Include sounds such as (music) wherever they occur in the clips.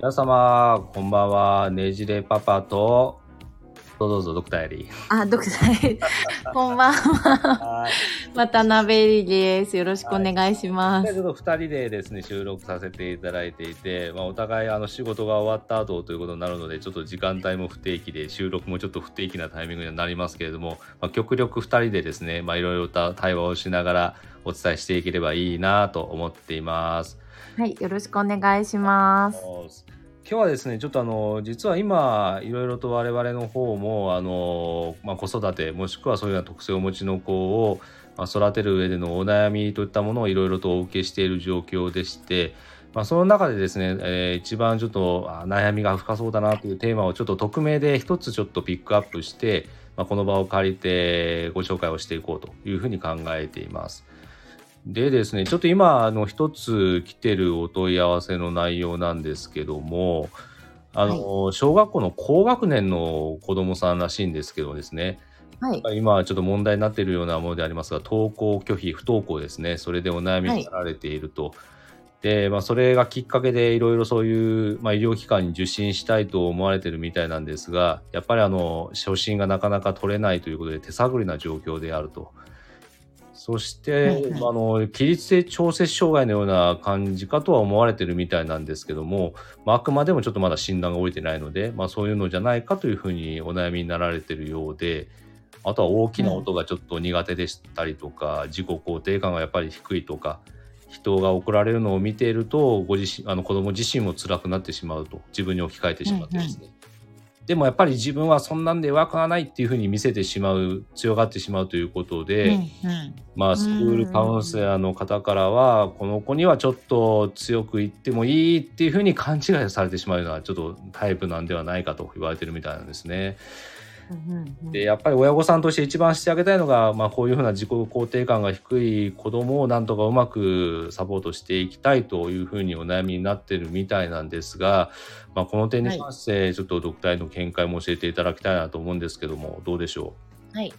皆様、こんばんは。ねじれパパと、どうぞどうぞ、ドクターエリー。あ、ドクターエリー。(laughs) こんばんは。渡辺エリーです。よろしくお願いします。ちょっと2人でですね、収録させていただいていて、まあ、お互いあの仕事が終わった後ということになるので、ちょっと時間帯も不定期で、収録もちょっと不定期なタイミングにはなりますけれども、まあ、極力2人でですね、まあ、いろいろと対話をしながらお伝えしていければいいなと思っています。はい、よろしくお願いします。今日はですねちょっとあの実は今いろいろと我々の方もあの、まあ、子育てもしくはそういうような特性をお持ちの子を、まあ、育てる上でのお悩みといったものをいろいろとお受けしている状況でして、まあ、その中でですね、えー一番ちょっと悩みが深そうだなというテーマをちょっと匿名で一つちょっとピックアップして、まあ、この場を借りてご紹介をしていこうというふうに考えています。でですね、ちょっと今、あの、一つ来てるお問い合わせの内容なんですけども、あの、小学校の高学年の子供さんらしいんですけどですね、はい。今ちょっと問題になっているようなものでありますが、登校拒否、不登校ですね、それでお悩みになられていると。で、まあ、それがきっかけでいろいろそういう、まあ、医療機関に受診したいと思われてるみたいなんですが、やっぱりあの、初診がなかなか取れないということで手探りな状況であると。そして、はいはいあの、起立性調節障害のような感じかとは思われてるみたいなんですけども、まあ、あくまでもちょっとまだ診断が下りてないので、まあ、そういうのじゃないかというふうにお悩みになられてるようで、あとは大きな音がちょっと苦手でしたりとか、自己肯定感がやっぱり低いとか、人が怒られるのを見ていると、ご自身、あの子供自身も辛くなってしまうと、自分に置き換えてしまってですね。でもやっぱり自分はそんなんで弱くはないっていうふうに見せてしまう、強がってしまうということで、うんうんまあ、スクールカウンセラーの方からは、この子にはちょっと強く言ってもいいっていうふうに勘違いされてしまうような、ちょっとタイプなんではないかと言われてるみたいなんですね。で、やっぱり親御さんとして一番してあげたいのが、まあ、こういうふうな自己肯定感が低い子供をなんとかうまくサポートしていきたいというふうにお悩みになってるみたいなんですが、まあ、この点に関して、ちょっとドクターへの見解も教えていただきたいなと思うんですけども、どうでしょはい。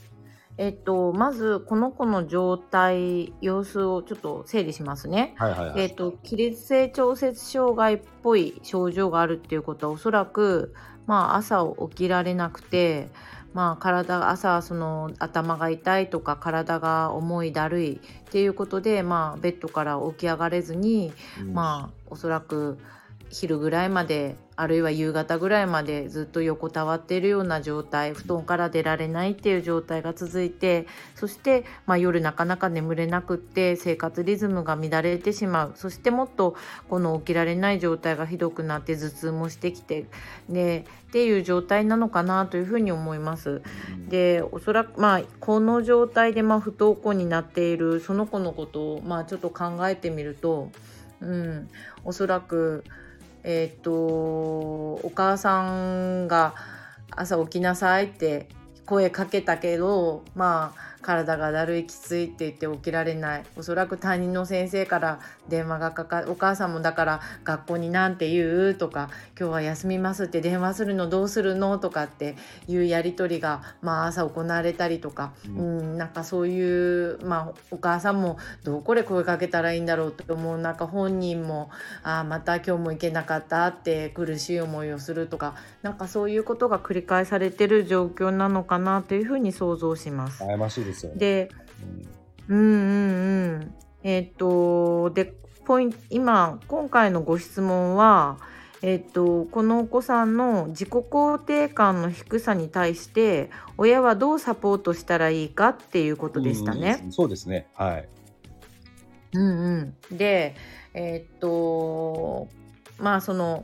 えっと、まず、この子の状態、様子をちょっと整理しますね。うはいはいはい。えっと、起立性調節障害っぽい症状があるっていうことはおそらく、まあ、朝起きられなくて、まあ、体朝その頭が痛いとか体が重いだるいっていうことで、まあ、ベッドから起き上がれずに、うんまあおそらく昼ぐらいまであるいは夕方ぐらいまでずっと横たわっているような状態布団から出られないっていう状態が続いてそして、まあ、夜なかなか眠れなくって生活リズムが乱れてしまうそしてもっとこの起きられない状態がひどくなって頭痛もしてきてでっていう状態なのかなというふうに思います。でおそらくまあこの状態でまあ不登校になっているその子のことをまあちょっと考えてみると、うん、おそらくえっ、とお母さんが朝起きなさいって声かけたけどまあ体がだるいきついって言って起きられない。おそらく担任の先生から電話がかかお母さんもだから学校になんて言う？とか今日は休みますって電話するのどうするの？とかっていうやり取りが、まあ、朝行われたりとか、ううんん、なんかそういう、まあ、お母さんもどこで声かけたらいいんだろうと思う。なんか本人もあーまた今日も行けなかったって苦しい思いをするとか。なんかそういうことが繰り返されてる状況なのかなというふうに想像します。悩ましいですよね。でうんうんうんうん。えっ、と、で、ポイント、今、今回のご質問は、えっ、と、このお子さんの自己肯定感の低さに対して、親はどうサポートしたらいいかっていうことでしたね。うんそうですね。はい。うんうん。で、えっ、と、まあ、その、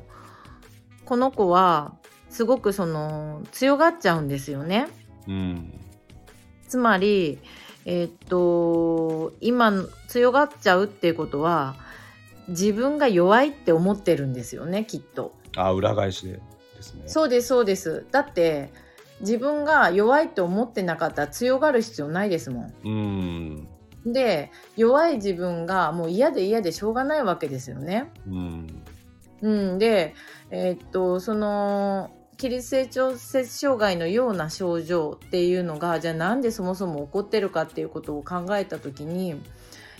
この子は、すごくその、強がっちゃうんですよね。うん。つまり、えーっと今強がっちゃうっていうことは自分が弱いって思ってるんですよねきっと。あ、裏返しでですね。そうですそうです。だって自分が弱いって思ってなかったら強がる必要ないですもん。うん。で弱い自分がもう嫌で嫌でしょうがないわけですよね。うん。うん、で、えーっとその起立性調節障害のような症状っていうのがじゃあなんでそもそも起こってるかっていうことを考えた時に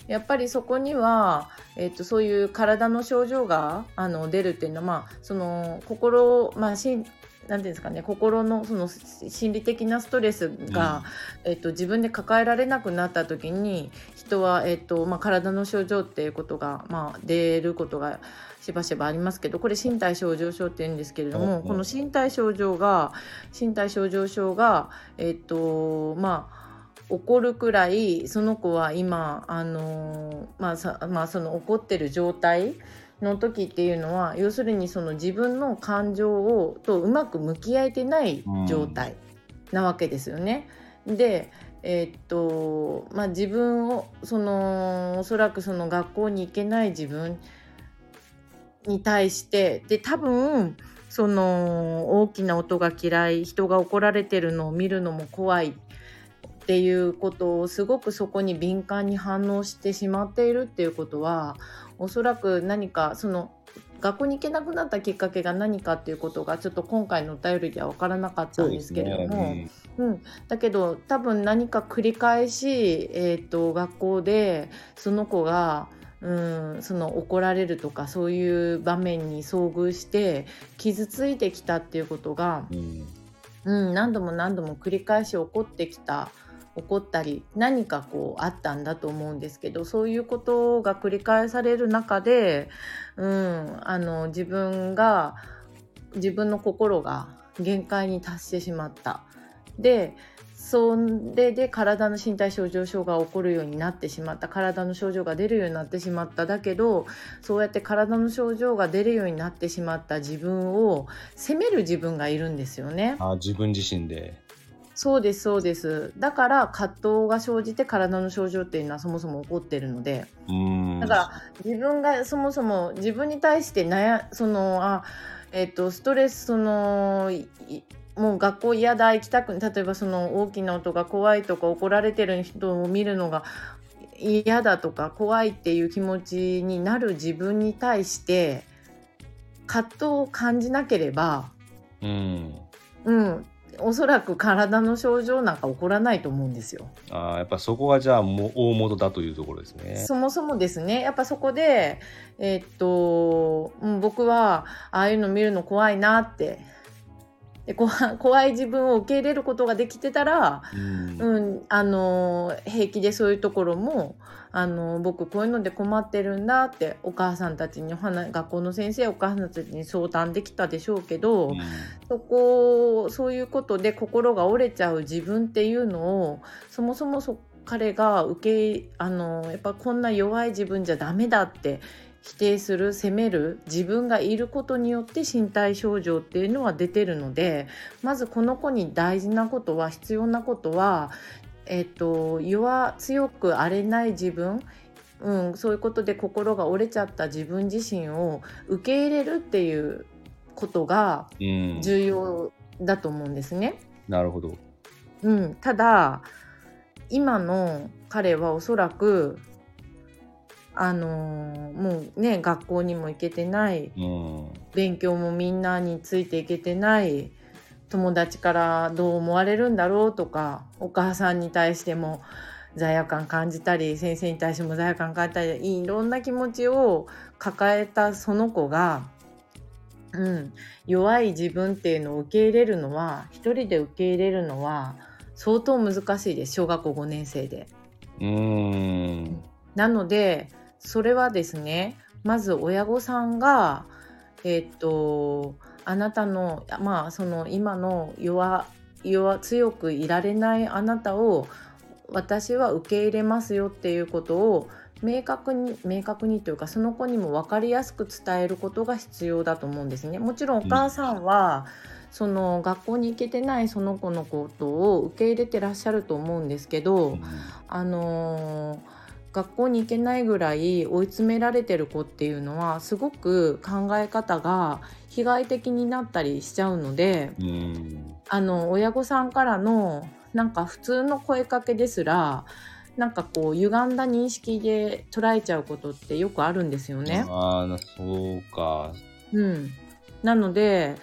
やっぱりそこには、えっと、そういう体の症状があの出るっていうのは、まあ、その心、まあ、しんなんていうんですかね心のその心理的なストレスが、えっと、自分で抱えられなくなった時に人は、えっとまあ、体の症状っていうことが、まあ、出ることがしばしばありますけどこれ身体症状症って言うんですけれども、この身体症状が身体症状症がえっとまあ起こるくらいその子は今あのまあさまあその起こってる状態の時っていうのは要するにその自分の感情をとうまく向き合えてない状態なわけですよね。でえー、っとまあ、自分をそのおそらくその学校に行けない自分に対してで多分その大きな音が嫌い人が怒られてるのを見るのも怖いっていうことをすごくそこに敏感に反応してしまっているっていうことはおそらく何かその学校に行けなくなったきっかけが何かっていうことがちょっと今回のお便りでは分からなかったんですけれども、ねうん、うん、だけど多分何か繰り返し、えーと、学校でその子がうんその怒られるとかそういう場面に遭遇して傷ついてきたっていうことが、うん、うん、何度も何度も繰り返し起こってきた。起こったり何かこうあったんだと思うんですけどそういうことが繰り返される中で、うん、あの自分が自分の心が限界に達してしまった。でそれで体の身体症状症が起こるようになってしまった体の症状が出るようになってしまっただけどそうやって体の症状が出るようになってしまった自分を責める自分がいるんですよね。あ自分自身でそうですそうです。だから葛藤が生じて体の症状っていうのはそもそも起こってるので。だから自分がそもそも自分に対して悩そのあえっ、ー、とストレスそのもう学校嫌だ行きたく例えばその大きな音が怖いとか怒られてる人を見るのが嫌だとか怖いっていう気持ちになる自分に対して葛藤を感じなければ、うん、うん、おそらく体の症状なんか起こらないと思うんですよ。ああやっぱそこがじゃあもう大元だというところですね。そもそもですねやっぱそこでえー、っと僕はああいうの見るの怖いなってで怖い自分を受け入れることができてたら、うん、うん、あの平気でそういうところもあの僕こういうので困ってるんだってお母さんたちに学校の先生お母さんたちに相談できたでしょうけど、うん、そこそういうことで心が折れちゃう自分っていうのをそもそもそ彼が受けあのやっぱこんな弱い自分じゃダメだって否定する責める自分がいることによって身体症状っていうのは出てるのでまずこの子に大事なことは必要なことはえっと、弱強く荒れない自分、うん、そういうことで心が折れちゃった自分自身を受け入れるっていうことが重要だと思うんですね。うん、なるほど、うん、ただ今の彼はおそらくあのー、もうね学校にも行けてない、うん、勉強もみんなについていけてない友達からどう思われるんだろうとかお母さんに対しても罪悪感感じたり先生に対しても罪悪感感じたりいろんな気持ちを抱えたその子が、うん、弱い自分っていうのを受け入れるのは一人で受け入れるのは相当難しいです小学校5年生で。うんなのでそれはですねまず親御さんがえっ、とあなたのまあその今の弱弱強くいられないあなたを私は受け入れますよっていうことを明確に明確にというかその子にも分かりやすく伝えることが必要だと思うんですね。もちろんお母さんは、うん、その学校に行けてないその子のことを受け入れてらっしゃると思うんですけど、うん、あのー学校に行けないぐらい追い詰められてる子っていうのはすごく考え方が被害的になったりしちゃうので、あの親御さんからのなんか普通の声かけですらなんかこう歪んだ認識で捉えちゃうことってよくあるんですよね。あそうか、うん、なので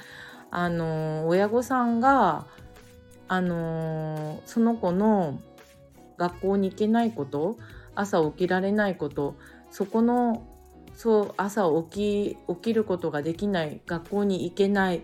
あの親御さんがあのその子の学校に行けないこと朝起きられないことそこのそう朝起き起きることができない学校に行けない、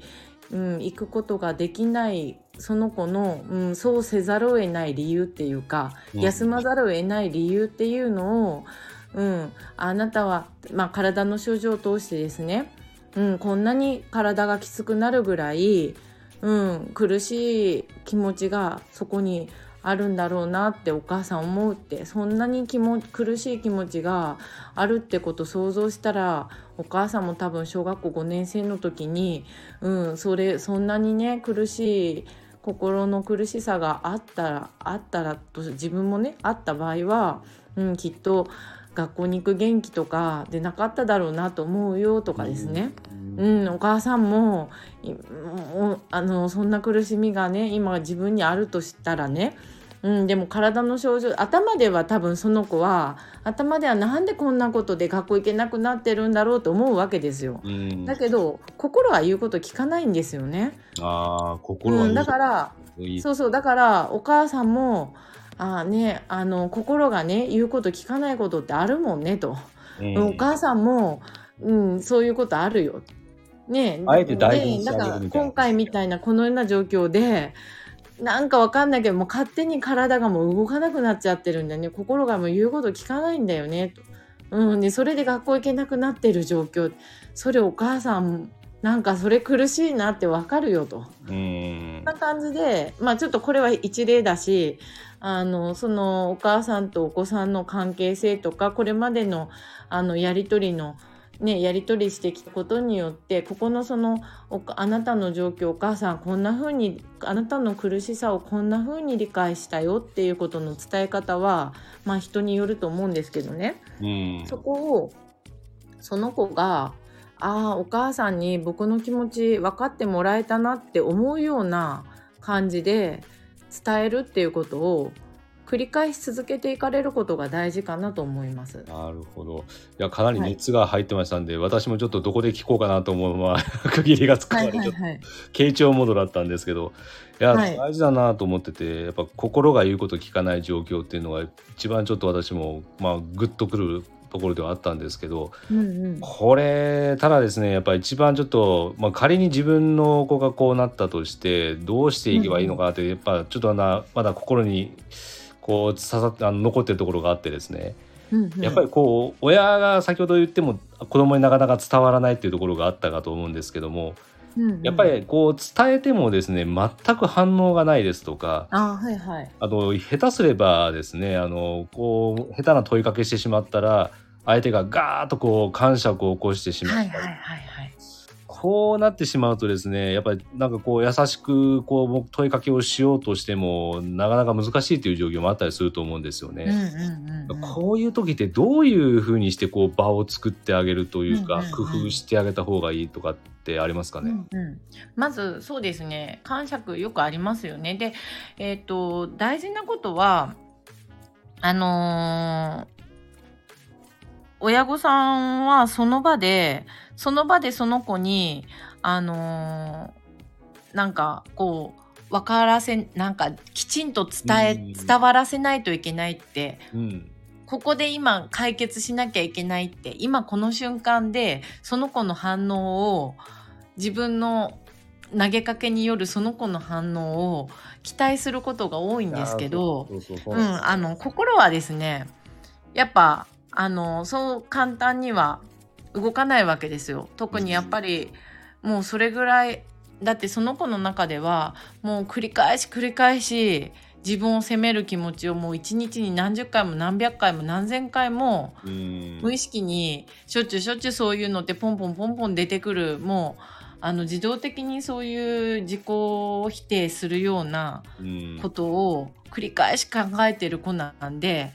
うん、行くことができないその子の、うん、そうせざるを得ない理由っていうか、うん。休まざるを得ない理由っていうのを、うん、あなたは、まあ、体の症状を通してですね、うん、こんなに体がきつくなるぐらい、うん、苦しい気持ちがそこにあるんだろうなってお母さん思うってそんなに気も苦しい気持ちがあるってこと想像したらお母さんも多分小学校5年生の時に、うん、それそんなにね苦しい心の苦しさがあったらあったらと自分もねあった場合は、うん、きっと学校に行く元気とかでなかっただろうなと思うよとかですね。うん、お母さんもあのそんな苦しみがね今自分にあるとしたらね、うん、でも体の症状頭では多分その子は頭ではなんでこんなことで学校行けなくなってるんだろうと思うわけですよ。うんだけど心は言うこと聞かないんですよね。ああ心は、うん、だからそうそうだからお母さんもあーねあの心がね言うこと聞かないことってあるもんねと、うん。お母さんも、うん、そういうことあるよ。ね。あえて大事にしてあげ今回みたいなこのような状況でなんかわかんないけどもう勝手に体がもう動かなくなっちゃってるんだよね。心がもう言うこと聞かないんだよねと。うん、でそれで学校行けなくなってる状況。それお母さんなんかそれ苦しいなってわかるよと。うんな感じで、まあちょっとこれは一例だし、あの、そのお母さんとお子さんの関係性とか、これまでのあのやりとりの、ね、やり取りしてきたことによってここのそのおあなたの状況お母さんこんな風にあなたの苦しさをこんな風に理解したよっていうことの伝え方はまあ人によると思うんですけどね。うんそこをその子がああお母さんに僕の気持ち分かってもらえたなって思うような感じで伝えるっていうことを繰り返し続けていかれることが大事かなと思います。なるほど。いや、かなり熱が入ってましたんで、私もちょっとどこで聞こうかなと思うまま区切りがつくまで、ちょっとはい。傾聴モードだったんですけど、いや、はい大事だなと思ってて、やっぱ心が言うこと聞かない状況っていうのが一番ちょっと私も、まあ、グッとくるところではあったんですけど、うんうん。これ、ただですね、やっぱ一番ちょっと、まあ、仮に自分の子がこうなったとして、どうしていけばいいのかなって、やっぱちょっとなまだ心にこう刺さってあの残ってるところがあってですね、うんうんやっぱりこう親が先ほど言っても子供になかなか伝わらないっていうところがあったかと思うんですけどもうんうんやっぱりこう伝えてもですね全く反応がないですとかあはいはい。あの下手すればですねあのこう下手な問いかけしてしまったら相手がガーッとこう感触を起こしてしまったりはいはいはいはい。こうなってしまうとですねやっぱりなんかこう優しくこう問いかけをしようとしてもなかなか難しいという状況もあったりすると思うんですよね。うんうんうんうん。こういう時ってどういうふうにしてこう場を作ってあげるというか、うんうんうん工夫してあげた方がいいとかってありますかね？うんうん、まずそうですね感触よくありますよね。で、えっと大事なことはあのー親御さんはその場でその場でその子にあのーなんかこう分からせなんかきちんと伝えうん。伝わらせないといけないってうん。ここで今解決しなきゃいけないって今この瞬間でその子の反応を自分の投げかけによるその子の反応を期待することが多いんですけど、心はですねやっぱあのそう簡単には動かないわけですよ。特にやっぱりもうそれぐらいだってその子の中ではもう繰り返し繰り返し自分を責める気持ちをもう一日に何十回も何百回も何千回もうん無意識にしょっちゅうしょっちゅうそういうのってポンポンポンポン出てくるもうあの自動的にそういう自己否定するようなうんことを繰り返し考えてる子なんで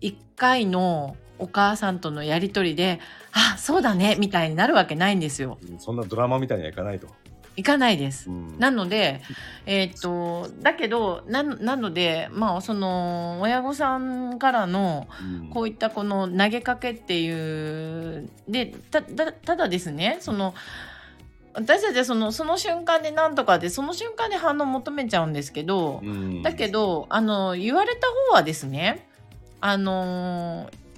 一回のお母さんとのやり取りで「あそうだね」みたいになるわけないんですよ。そんなドラマみたいにはいかないと。いかないです。うんなので、えーっとだけどななのでまあその親御さんからのうんこういったこの投げかけっていうでただですねその私たちはそのその瞬間でなんとかでその瞬間で反応を求めちゃうんですけど、うんだけどあの言われた方はですねあのー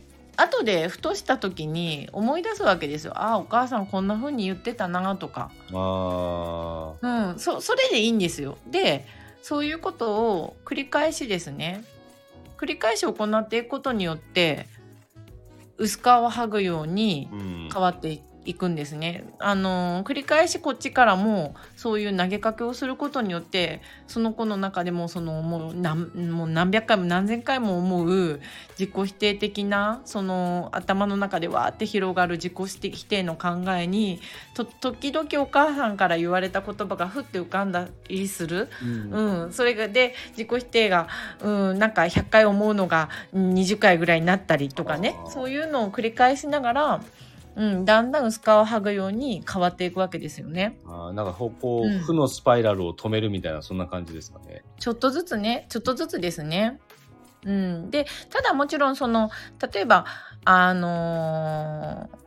後でふとした時に思い出すわけですよ。ああお母さんこんな風に言ってたなとか。あうん、そそれでいいんですよ。でそういうことを繰り返しですね繰り返し行っていくことによって薄皮を剥ぐように変わっていくんですね。あの繰り返しこっちからもそういう投げかけをすることによってその子の中でもそのもう何もう何百回も何千回も思う自己否定的なその頭の中でわーって広がる自己否定の考えにと時々お母さんから言われた言葉がふって浮かんだりする。うんうん、それがで自己否定が、うん、なんか100回思うのがうん20回ぐらいになったりとかねそういうのを繰り返しながら、うん、だんだん薄皮を剥ぐように変わっていくわけですよね。あーなんかこう、うん負のスパイラルを止めるみたいなそんな感じですかね。ちょっとずつねちょっとずつですね。うん、でただもちろんその例えばあのー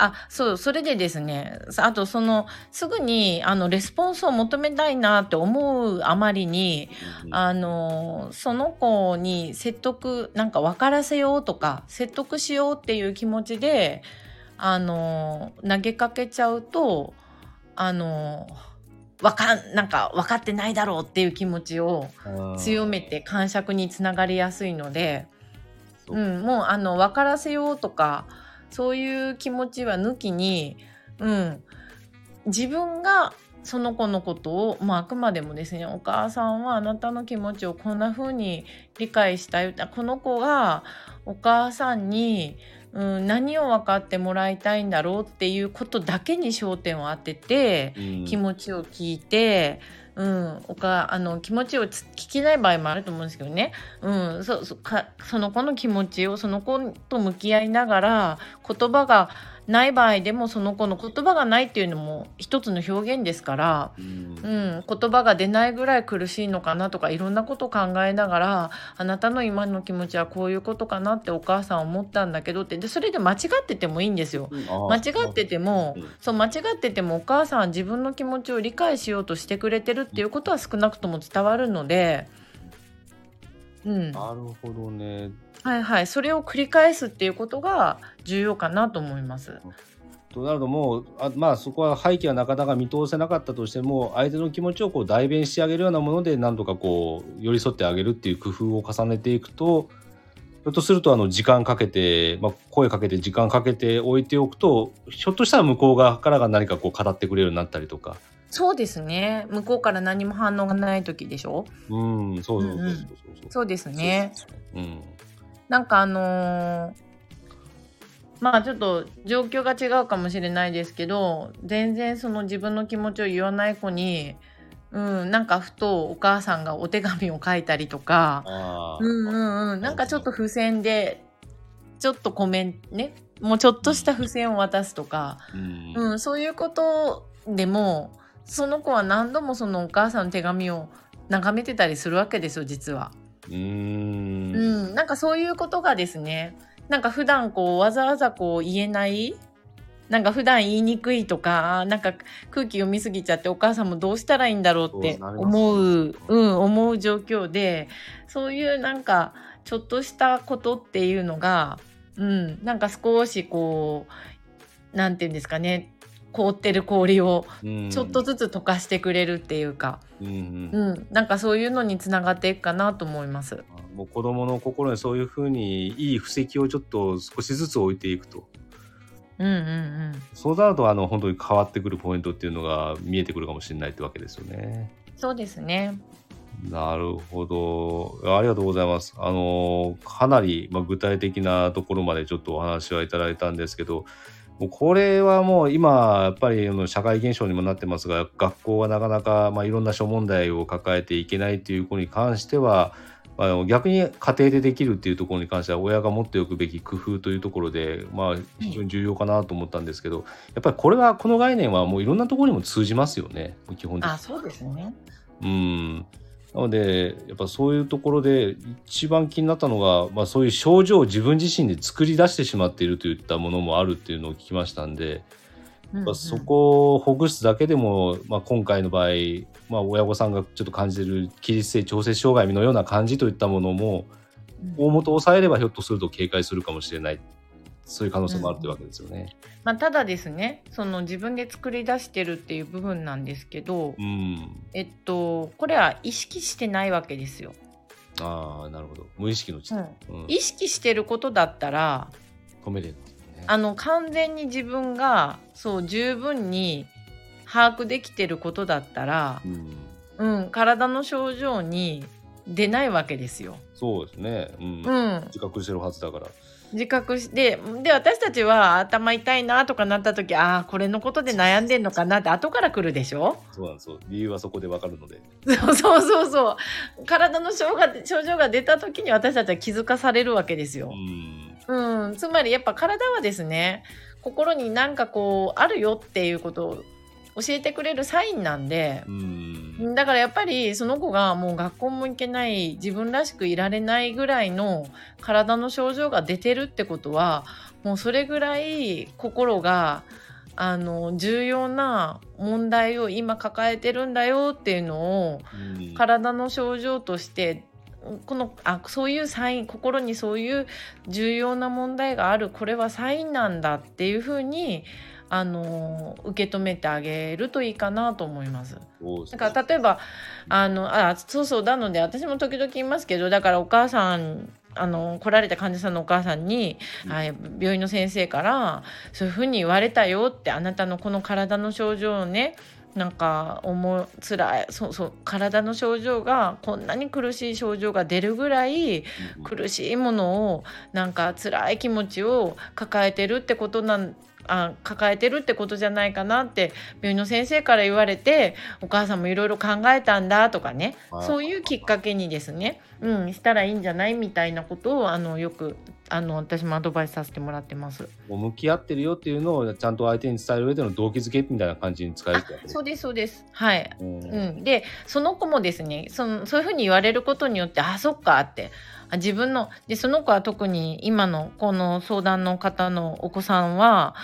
あそうそれでですねさあとそのすぐにあのレスポンスを求めたいなって思うあまりにうんあのその子に説得なんか分からせようとか説得しようっていう気持ちであの投げかけちゃうとあのわかんなんか分かってないだろうっていう気持ちを強めて感触につながりやすいので、うん、もうあの分からせようとかそういう気持ちは抜きに、うん、自分がその子のことを、まあ、あくまでもですねお母さんはあなたの気持ちをこんな風に理解したい。この子がお母さんに、うん、何を分かってもらいたいんだろうっていうことだけに焦点を当ててうん。気持ちを聞いて、うん、おかあの気持ちをつ聞けない場合もあると思うんですけどね、うん、そそかその子の気持ちをその子と向き合いながら言葉がない場合でもその子の言葉がないっていうのも一つの表現ですから、うん。うん、言葉が出ないぐらい苦しいのかなとかいろんなことを考えながらあなたの今の気持ちはこういうことかなってお母さん思ったんだけどってでそれで間違っててもいいんですよ。間違っててもうん。そう間違っててもお母さんは自分の気持ちを理解しようとしてくれてるっていうことは少なくとも伝わるので、うん、なるほどね。はいはい。それを繰り返すっていうことが重要かなと思います。となるともうあまあそこは背景はなかなか見通せなかったとしても相手の気持ちをこう代弁してあげるようなもので何とかこう寄り添ってあげるっていう工夫を重ねていくとひょっとするとあの時間かけて、まあ、声かけて時間かけて置いておくとひょっとしたら向こう側からが何かこう語ってくれるようになったりとか。そうですね。向こうから何も反応がない時でしょ？うんそうそうそうそうそう。そうですね。うんなんかあのーまあちょっと状況が違うかもしれないですけど全然その自分の気持ちを言わない子に、うん、なんかふとお母さんがお手紙を書いたりとか、うんうんうん、なんかちょっと付箋でちょっとコメントねもうちょっとした付箋を渡すとか、うん。うん、そういうことでもその子は何度もそのお母さんの手紙を眺めてたりするわけですよ実は。うーん。うん、なんかそういうことがですねなんか普段こうわざわざこう言えないなんか普段言いにくいとかなんか空気読みすぎちゃってお母さんもどうしたらいいんだろうってそうう、うん、思う状況でそういうなんかちょっとしたことっていうのが、うん、なんか少しこうなんていうんですかね凍ってる氷をうんちょっとずつ溶かしてくれるっていうか、うんうんうん、なんかそういうのにつながっていくかなと思います。もう子供の心にそういうふうにいい布石をちょっと少しずつ置いていくとうんうんうんそうなるとあの本当に変わってくるポイントっていうのが見えてくるかもしれないってわけですよね。そうですね。なるほどありがとうございます。あのかなり、まあ、具体的なところまでちょっとお話はいただいたんですけどもうこれはもう今やっぱり社会現象にもなってますが学校はなかなか、まあ、いろんな諸問題を抱えていけないっていう子に関しては逆に家庭でできるっていうところに関しては親が持っておくべき工夫というところで、まあ、非常に重要かなと思ったんですけど、やっぱりこれはこの概念はもういろんなところにも通じますよね基本的にあ、。そうですね。うんなのでやっぱそういうところで一番気になったのが、まあ、そういう症状を自分自身で作り出してしまっているといったものもあるっていうのを聞きましたんで、うんうん。まあそこをほぐすだけでも、まあ、今回の場合、まあ、親御さんがちょっと感じている起立性調節障害のような感じといったものも大元を抑えればひょっとすると警戒するかもしれないそういう可能性もあるというわけですよね。まあ、ただですねその自分で作り出してるっていう部分なんですけど、うん、えっとこれは意識してないわけですよ。ああなるほど無意識のうん意識してることだったら止めれるね。あの完全に自分がそう十分に把握できてることだったら、うん、うん、体の症状に出ないわけですよ。そうですね、うんうん、自覚してるはずだから。自覚してで私たちは頭痛いなとかなった時ああこれのことで悩んでんのかなって後から来るでしょ？そうなんですよ。理由はそこでわかるので。そうそうそうそう。体の症が症状が出た時に私たちは気づかされるわけですよ。う。ん。うん、つまりやっぱ体はですね心になんかこうあるよっていうことを教えてくれるサインなんでうんだからやっぱりその子がもう学校も行けない自分らしくいられないぐらいの体の症状が出てるってことはもうそれぐらい心があの重要な問題を今抱えてるんだよっていうのをうん。体の症状としてこのあそういうサイン心にそういう重要な問題があるこれはサインなんだっていうふうにあの受け止めてあげるといいかなと思います。だから例えばあのあそうそうなので私も時々言いますけどだからお母さんあの来られた患者さんのお母さんに、うん。あ病院の先生からそういうふうに言われたよってあなたのこの体の症状をねなんか思うつらいそうそう体の症状がこんなに苦しい症状が出るぐらいうん。苦しいものをなんか辛い気持ちを抱えてるってことなんあ抱えてるってことじゃないかなって病院の先生から言われてお母さんもいろいろ考えたんだとかね。はいそういうきっかけにですね、うん、したらいいんじゃないみたいなことをあのよくあの私もアドバイスさせてもらってます。もう向き合ってるよっていうのをちゃんと相手に伝える上での動機づけみたいな感じに使えるそうですそうです。はい。うん。うん、でその子もですねそのそういうふうに言われることによってあそっかってあ自分の。でその子は特に今のこの相談の方のお子さんは、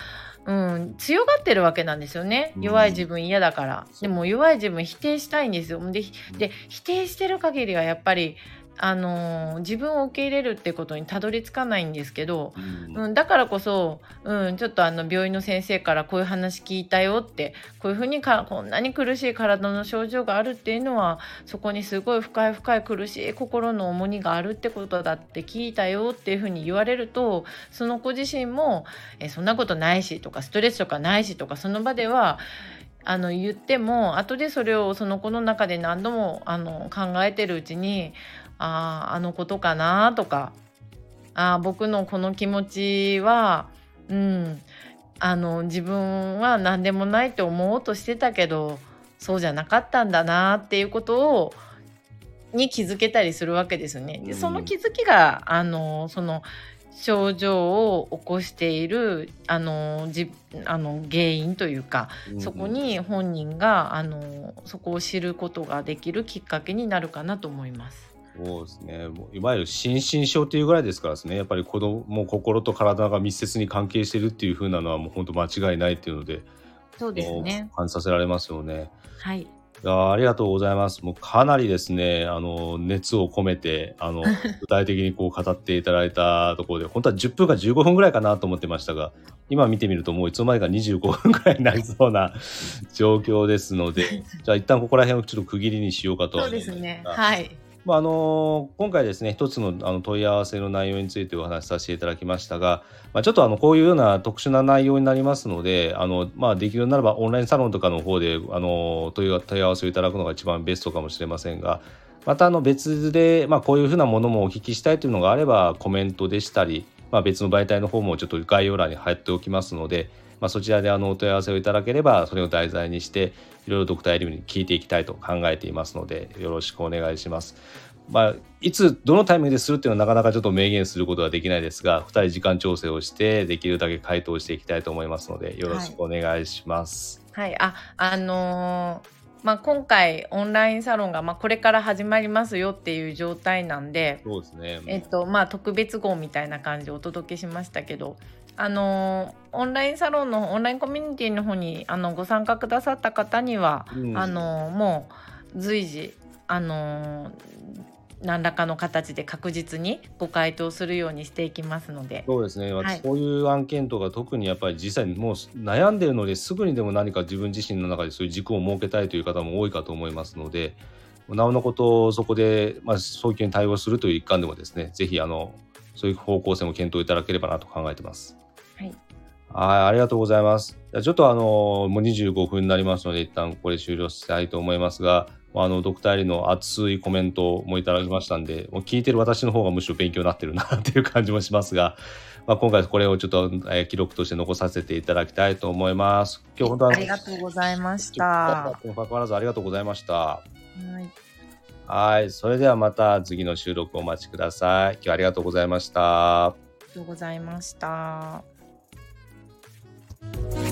うん、強がってるわけなんですよね。うん。弱い自分嫌だから、でも弱い自分否定したいんですよ。でで否定してる限りはやっぱりあのー自分を受け入れるってことにたどり着かないんですけど、うん。うん、だからこそ、うん、ちょっとあの病院の先生からこういう話聞いたよってこういうふうにかこんなに苦しい体の症状があるっていうのはそこにすごい深い深い苦しい心の重荷があるってことだって聞いたよっていうふうに言われるとその子自身もえそんなことないしとかストレスとかないしとかその場ではあの言っても後でそれをその子の中で何度もあの考えてるうちにあああのことかなとかあー僕のこの気持ちはうんあの自分は何でもないって思おうとしてたけどそうじゃなかったんだなっていうことをに気づけたりするわけですよね。うんでその気づきがあのその症状を起こしているあのじあの原因というか、うんそこに本人があのそこを知ることができるきっかけになるかなと思います。そうですねもういわゆる心身症っていうぐらいですからですねやっぱり子供も心と体が密接に関係してるっていう風なのはもう本当間違いないっていうのでそうですね。感じさせられますよね。はい。いやーありがとうございます。もうかなりですね、あの熱を込めて、あの (laughs) 具体的にこう語っていただいたところで、本当は10分か15分ぐらいかなと思ってましたが、今見てみるともういつの間にか25分ぐらいになりそうな (laughs) 状況ですので、じゃあ一旦ここら辺をちょっと区切りにしようかとはそうですね。がはい。まああの今回ですね一つのあの問い合わせの内容についてお話しさせていただきましたが、まあ、ちょっとあのこういうような特殊な内容になりますのであの、まあ、できるならばオンラインサロンとかの方であの問い合わせをいただくのが一番ベストかもしれませんがまたあの別で、まあ、こういうふうなものもお聞きしたいというのがあればコメントでしたり、まあ、別の媒体の方もちょっと概要欄に貼っておきますので、まあ、そちらであのお問い合わせをいただければそれを題材にしていろいろドクターエリムに聞いていきたいと考えていますのでよろしくお願いします。まあ、いつどのタイミングでするっていうのはなかなかちょっと明言することはできないですが2人時間調整をしてできるだけ回答していきたいと思いますのでよろしくお願いします。はい。あ、あのーまあ、今回オンラインサロンが、まあ、これから始まりますよっていう状態なんで、そうですね。えっとまあ、特別号みたいな感じでお届けしましたけど、あのーオンラインサロンのオンラインコミュニティの方にあのご参加くださった方には、うんあのーもう随時、あのー何らかの形で確実にご回答するようにしていきますので。そうですね、はいそういう案件とか特にやっぱり実際にもう悩んでるのですぐにでも何か自分自身の中でそういう軸を設けたいという方も多いかと思いますのでなおのことそこで、まあ、早急に対応するという一環でもですねぜひあのそういう方向性も検討いただければなと考えてます。はいはい、ありがとうございます。じゃあちょっとあの、もう25分になりますので、一旦ここで終了したいと思いますが、あの、ドクターエリの熱いコメントもいただきましたんで、もう聞いてる私の方がむしろ勉強になってるなっていう感じもしますが、(laughs) まあ、今回これをちょっと、えー記録として残させていただきたいと思います。今日本当はありがとうございました。にもかかわらずありがとうございました。はいはい、それではまた次の収録お待ちください。今日はありがとうございました。ありがとうございました。Bye.